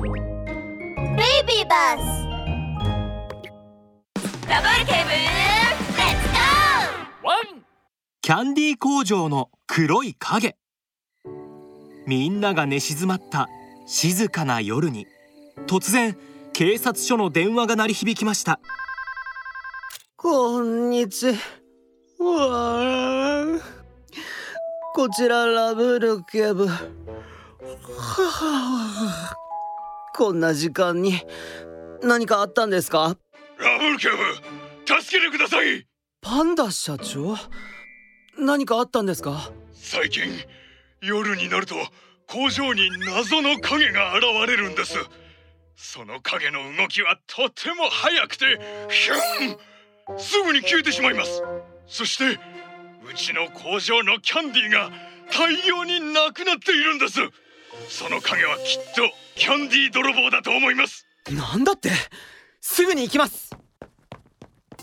ベイビーバスダブルケーブルレッツゴーワンキャンディー工場の黒い影。みんなが寝静まった静かな夜に突然警察署の電話が鳴り響きました。こんにちは。こちらラブール警部。はあこんな時間に何かあったんですか？ラブル警部助けてください！パンダ社長？何かあったんですか？最近夜になると工場に謎の影が現れるんです。その影の動きはとても速くてヒュン！すぐに消えてしまいます。そしてうちの工場のキャンディーが大量になくなっているんですその影はきっとキャンディー泥棒だと思います。なんだって？すぐに行きます。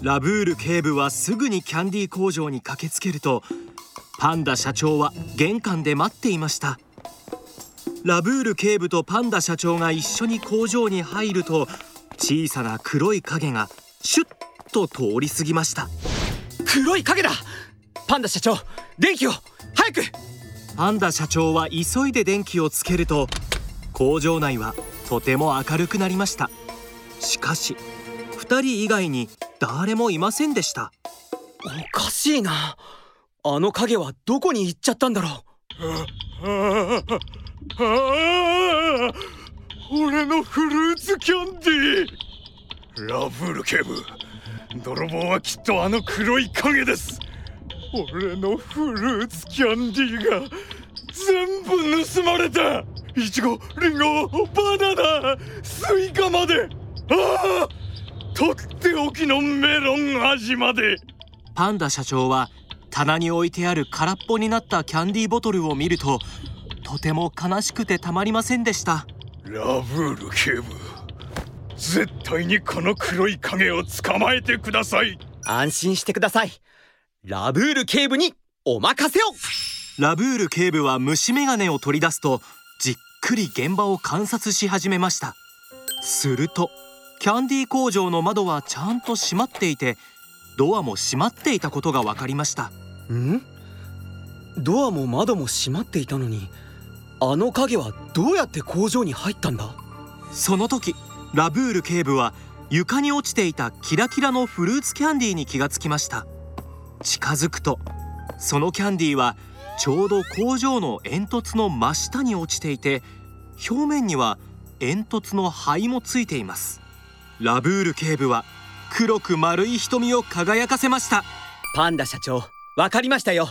ラブール警部はすぐにキャンディー工場に駆けつけるとパンダ社長は玄関で待っていました。ラブール警部とパンダ社長が一緒に工場に入ると小さな黒い影がシュッと通り過ぎました。黒い影だ！パンダ社長電気を！早くパンダ社長は急いで電気をつけると工場内はとても明るくなりました。しかし2人以外に誰もいませんでした。おかしいな。あの影はどこに行っちゃったんだろう。ああああ俺のフルーツキャンディー。ラブール警部泥棒はきっとあの黒い影です俺のフルーツキャンディーが全部盗まれた。イチゴリンゴバナナスイカまで。ああとっておきのメロン味まで。パンダ社長は棚に置いてある空っぽになったキャンディーボトルを見るととても悲しくてたまりませんでした。ラブール警部絶対にこの黒い影を捕まえてください。安心してくださいラブール警部にお任せを。ラブール警部は虫眼鏡を取り出すとじっくり現場を観察し始めました。するとキャンディー工場の窓はちゃんと閉まっていてドアも閉まっていたことが分かりました。ん？ドアも窓も閉まっていたのにあの影はどうやって工場に入ったんだ？その時ラブール警部は床に落ちていたキラキラのフルーツキャンディーに気がつきました近づくと。そのキャンディーはちょうど工場の煙突の真下に落ちていて表面には煙突の灰もついています。ラブール警部は黒く丸い瞳を輝かせました。パンダ社長わかりましたよ。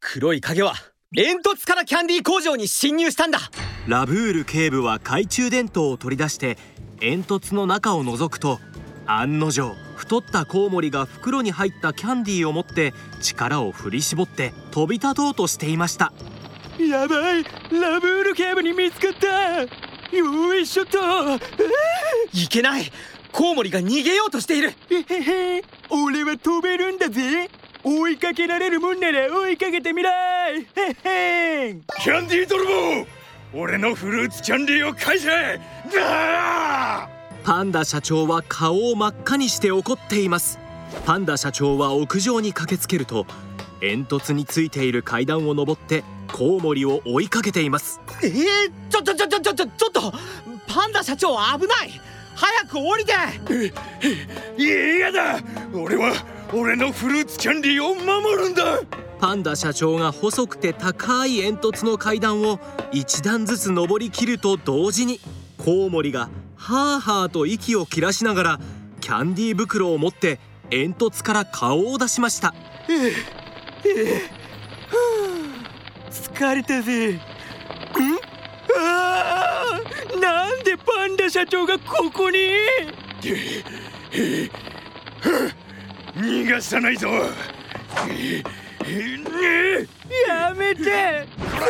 黒い影は煙突からキャンディー工場に侵入したんだ。ラブール警部は懐中電灯を取り出して煙突の中を覗くと案の定太ったコウモリが袋に入ったキャンディーを持って力を振り絞って飛び立とうとしていました。やばいラブール警部に見つかった。よいしょと。いけない。コウモリが逃げようとしている。へへ。俺は飛べるんだぜ。追いかけられるもんなら追いかけてみらい。へへキャンディー泥棒俺のフルーツキャンディーを返せ。だパンダ社長は顔を真っ赤にして怒っています。パンダ社長は屋上に駆けつけると煙突についている階段を登ってコウモリを追いかけています。えー、ちょちょちょちょちょちょちょっとパンダ社長危ない。早く降りて。嫌だ。俺は俺のフルーツキャンディーを守るんだ。パンダ社長が細くて高い煙突の階段を一段ずつ登りきると同時にコウモリがハーハーと息を切らしながらキャンディー袋を持って煙突から顔を出しました。疲れたぜ。ん？あーなんでパンダ社長がここに？逃がさないぞ。やめて。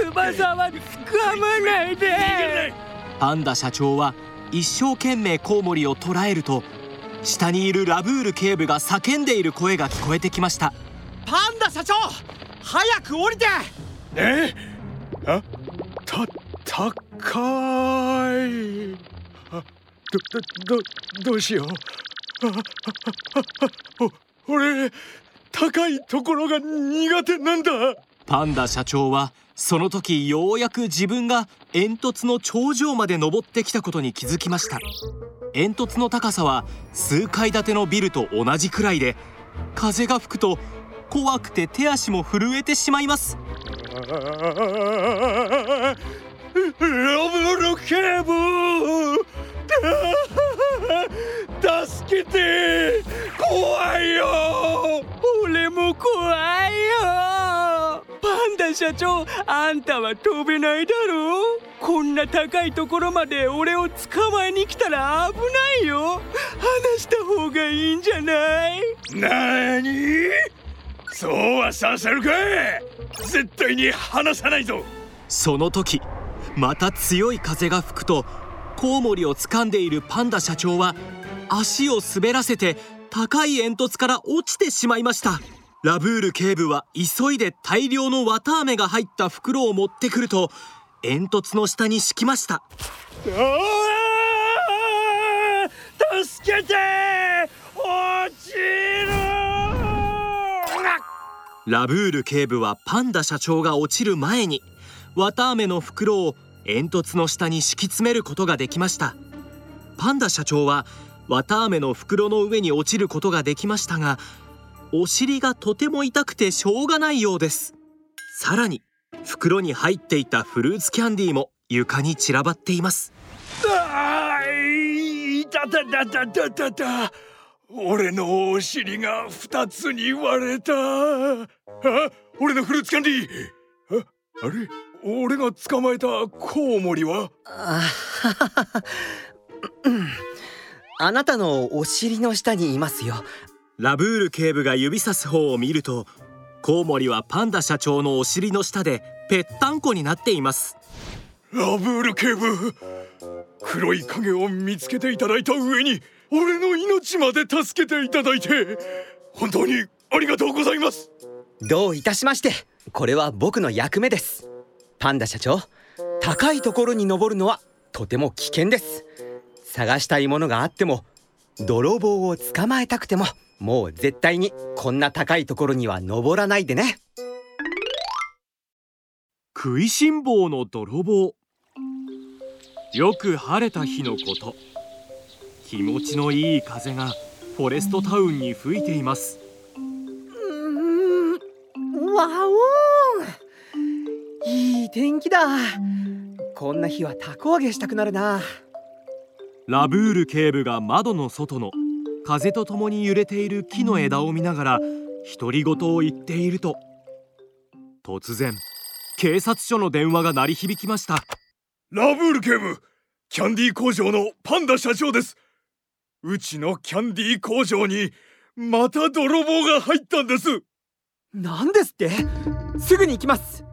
翼は掴まないで。パンダ社長は一生懸命コウモリを捕らえると下にいるラブール警部が叫んでいる声が聞こえてきました。パンダ社長早く降りて。え？あ？た高い。どどどうしよう。あああお俺高いところが苦手なんだパンダ社長はその時ようやく自分が煙突の頂上まで登ってきたことに気づきました。煙突の高さは数階建てのビルと同じくらいで風が吹くと怖くて手足も震えてしまいます。助けて！怖いよ！俺も怖いよ！社長あんたは飛べないだろう。こんな高いところまで俺を捕まえに来たら危ないよ。話した方がいいんじゃない？なにそうはさせるか絶対に離さないぞ。その時また強い風が吹くとコウモリを掴んでいるパンダ社長は足を滑らせて高い煙突から落ちてしまいましたラブール警部は急いで大量の綿あめが入った袋を持ってくると煙突の下に敷きました。助けて落ちるラブール警部はパンダ社長が落ちる前に綿あめの袋を煙突の下に敷き詰めることができました。パンダ社長は綿あめの袋の上に落ちることができましたがお尻がとても痛くてしょうがないようです。さらに袋に入っていたフルーツキャンディーも床に散らばっています。あーいたたたたたたた。俺のお尻が二つに割れた。あ俺のフルーツキャンディー。ああれ？俺が捕まえたコウモリは？あ あなたのお尻の下にいますよラブール警部が指さす方を見るとコウモリはパンダ社長のお尻の下でぺったんこになっています。ラブール警部黒い影を見つけていただいた上に俺の命まで助けていただいて本当にありがとうございます。どういたしましてこれは僕の役目です。パンダ社長高いところに登るのはとても危険です。探したいものがあっても泥棒を捕まえたくてももう絶対にこんな高いところには登らないでね。食いしん坊の泥棒。よく晴れた日のこと。気持ちのいい風がフォレストタウンに吹いています。わおいい天気だ。こんな日はたこ揚げしたくなるな。ラブール警部が窓の外の風とともに揺れている木の枝を見ながら独り言を言っていると突然警察署の電話が鳴り響きました。ラブール警部キャンディー工場のパンダ社長です。うちのキャンディー工場にまた泥棒が入ったんです。なんですって？すぐに行きます。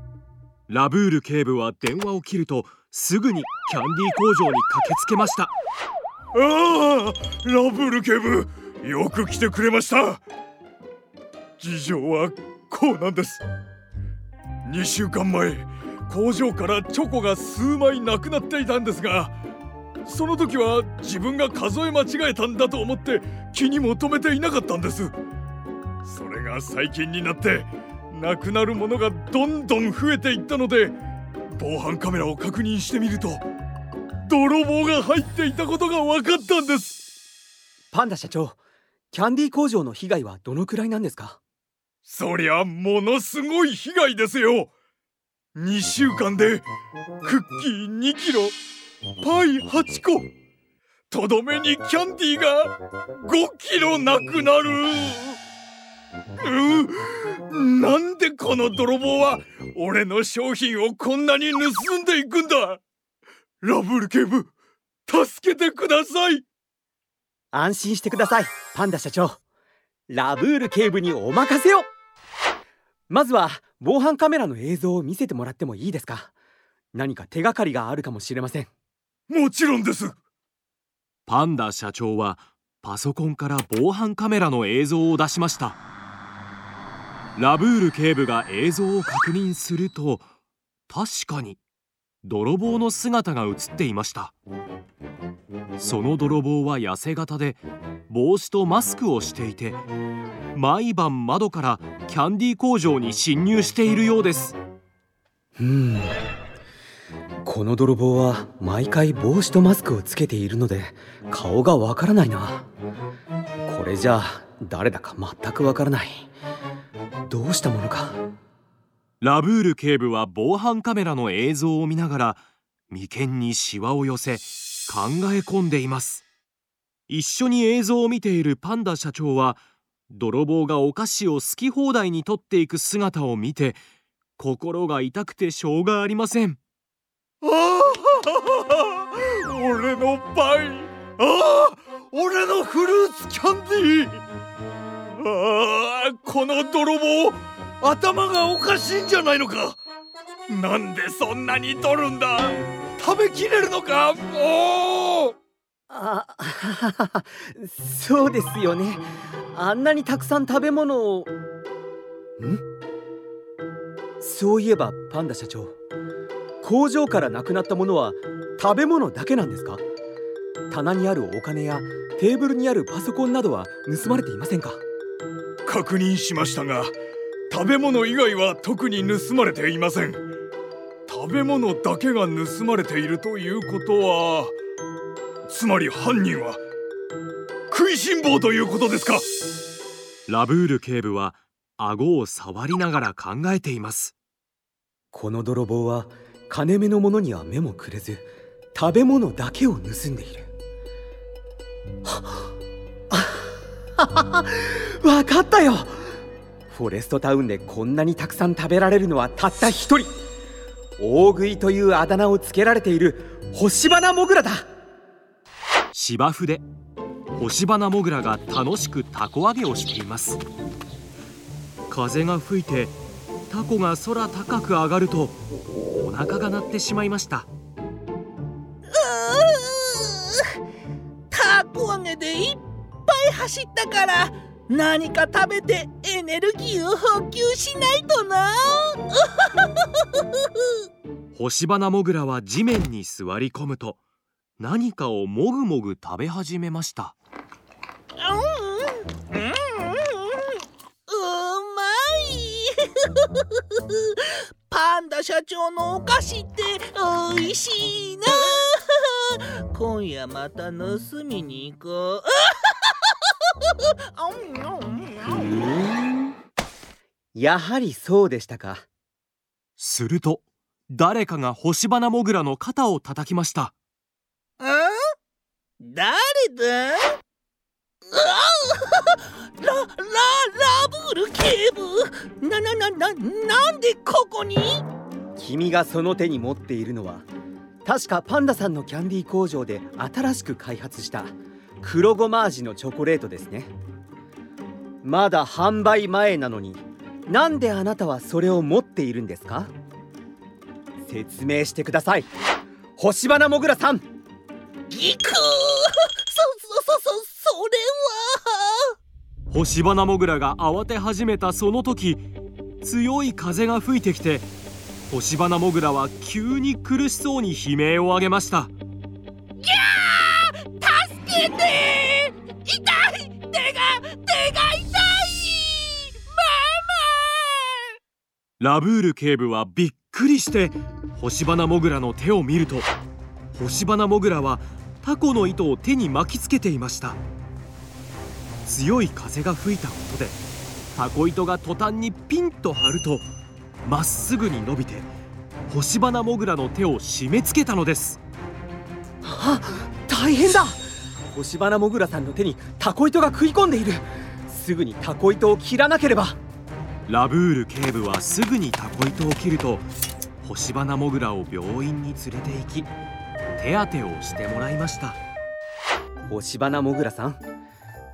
ラブール警部は電話を切るとすぐにキャンディー工場に駆けつけましたああラブル警部よく来てくれました。事情はこうなんです。2週間前工場からチョコが数枚なくなっていたんですがその時は自分が数え間違えたんだと思って気にも留めていなかったんです。それが最近になってなくなるものがどんどん増えていったので防犯カメラを確認してみると泥棒が入っていたことが分かったんです。パンダ社長キャンディー工場の被害はどのくらいなんですか？そりゃものすごい被害ですよ。2週間でクッキー2キロパイ8個。とどめにキャンディーが5キロなくなる。うんなんでこの泥棒は俺の商品をこんなに盗んでいくんだ？ラブル警部助けてください。安心してくださいパンダ社長。ラブール警部にお任せを。まずは防犯カメラの映像を見せてもらってもいいですか？何か手がかりがあるかもしれません。もちろんです。パンダ社長はパソコンから防犯カメラの映像を出しました。ラブール警部が映像を確認すると確かに泥棒の姿が映っていました。その泥棒は痩せ型で帽子とマスクをしていて毎晩窓からキャンディー工場に侵入しているようです。うん。この泥棒は毎回帽子とマスクをつけているので顔がわからないな。これじゃあ誰だか全くわからない。どうしたものか。ラブール警部は防犯カメラの映像を見ながら眉間にシワを寄せ考え込んでいます。一緒に映像を見ているパンダ社長は泥棒がお菓子を好き放題に取っていく姿を見て心が痛くてしょうがありません。ああ俺のパイ。ああ俺のフルーツキャンディー。ああこの泥棒。頭がおかしいんじゃないのか？なんでそんなに取るんだ？食べきれるのか？もうあそうですよね。あんなにたくさん食べ物を。んそういえばパンダ社長工場からなくなったものは食べ物だけなんですか？棚にあるお金やテーブルにあるパソコンなどは盗まれていませんか？確認しましたが食べ物以外は特に盗まれていません。食べ物だけが盗まれているということはつまり犯人は食いしん坊ということですか？ラブール警部は顎を触りながら考えています。この泥棒は金目のものには目もくれず食べ物だけを盗んでいる。わかったよフォレストタウンでこんなにたくさん食べられるのはたった一人。大食いというあだ名をつけられている星花モグラだ。芝生で星花モグラが楽しくタコ揚げをしています。風が吹いてタコが空高く上がるとお腹が鳴ってしまいました。たこ揚げでいっぱい走ったから何か食べてエネルギーを補給しないとな。星花モグラは地面に座り込むと何かをもぐもぐ食べ始めました。うんうんうん。うまい。パンダ社長のお菓子っておいしいな。今夜また盗みに行こうやはりそうでしたか。すると誰かが星花モグラの肩を叩きました。ん？誰だ？ラララブール警部！なななななんでここに？君がその手に持っているのは確かパンダさんのキャンディー工場で新しく開発した黒ごま味のチョコレートですね。まだ販売前なのになんであなたはそれを持っているんですか？説明してください。星花もぐらさん。ギクそそそそそれは。星花モグラが慌て始めたその時強い風が吹いてきて星花モグラは急に苦しそうに悲鳴を上げましたけて痛い手が手が痛いママラブール警部はびっくりして星花モグラの手を見ると星花モグラはタコの糸を手に巻きつけていました強い風が吹いたことでタコ糸が途端にピンと張るとまっすぐに伸びて星花モグラの手を締め付けたのですあ大変だ。星花もぐらさんの手にタコ糸が食い込んでいる。すぐにタコ糸を切らなければ。ラブール警部はすぐにタコ糸を切ると星花モグラを病院に連れて行き手当てをしてもらいました。星花もぐらさん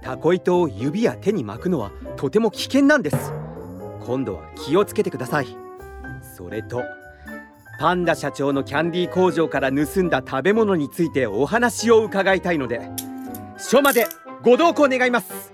タコ糸を指や手に巻くのはとても危険なんです。今度は気をつけてください。それとパンダ社長のキャンディー工場から盗んだ食べ物についてお話を伺いたいので。署までご同行願います。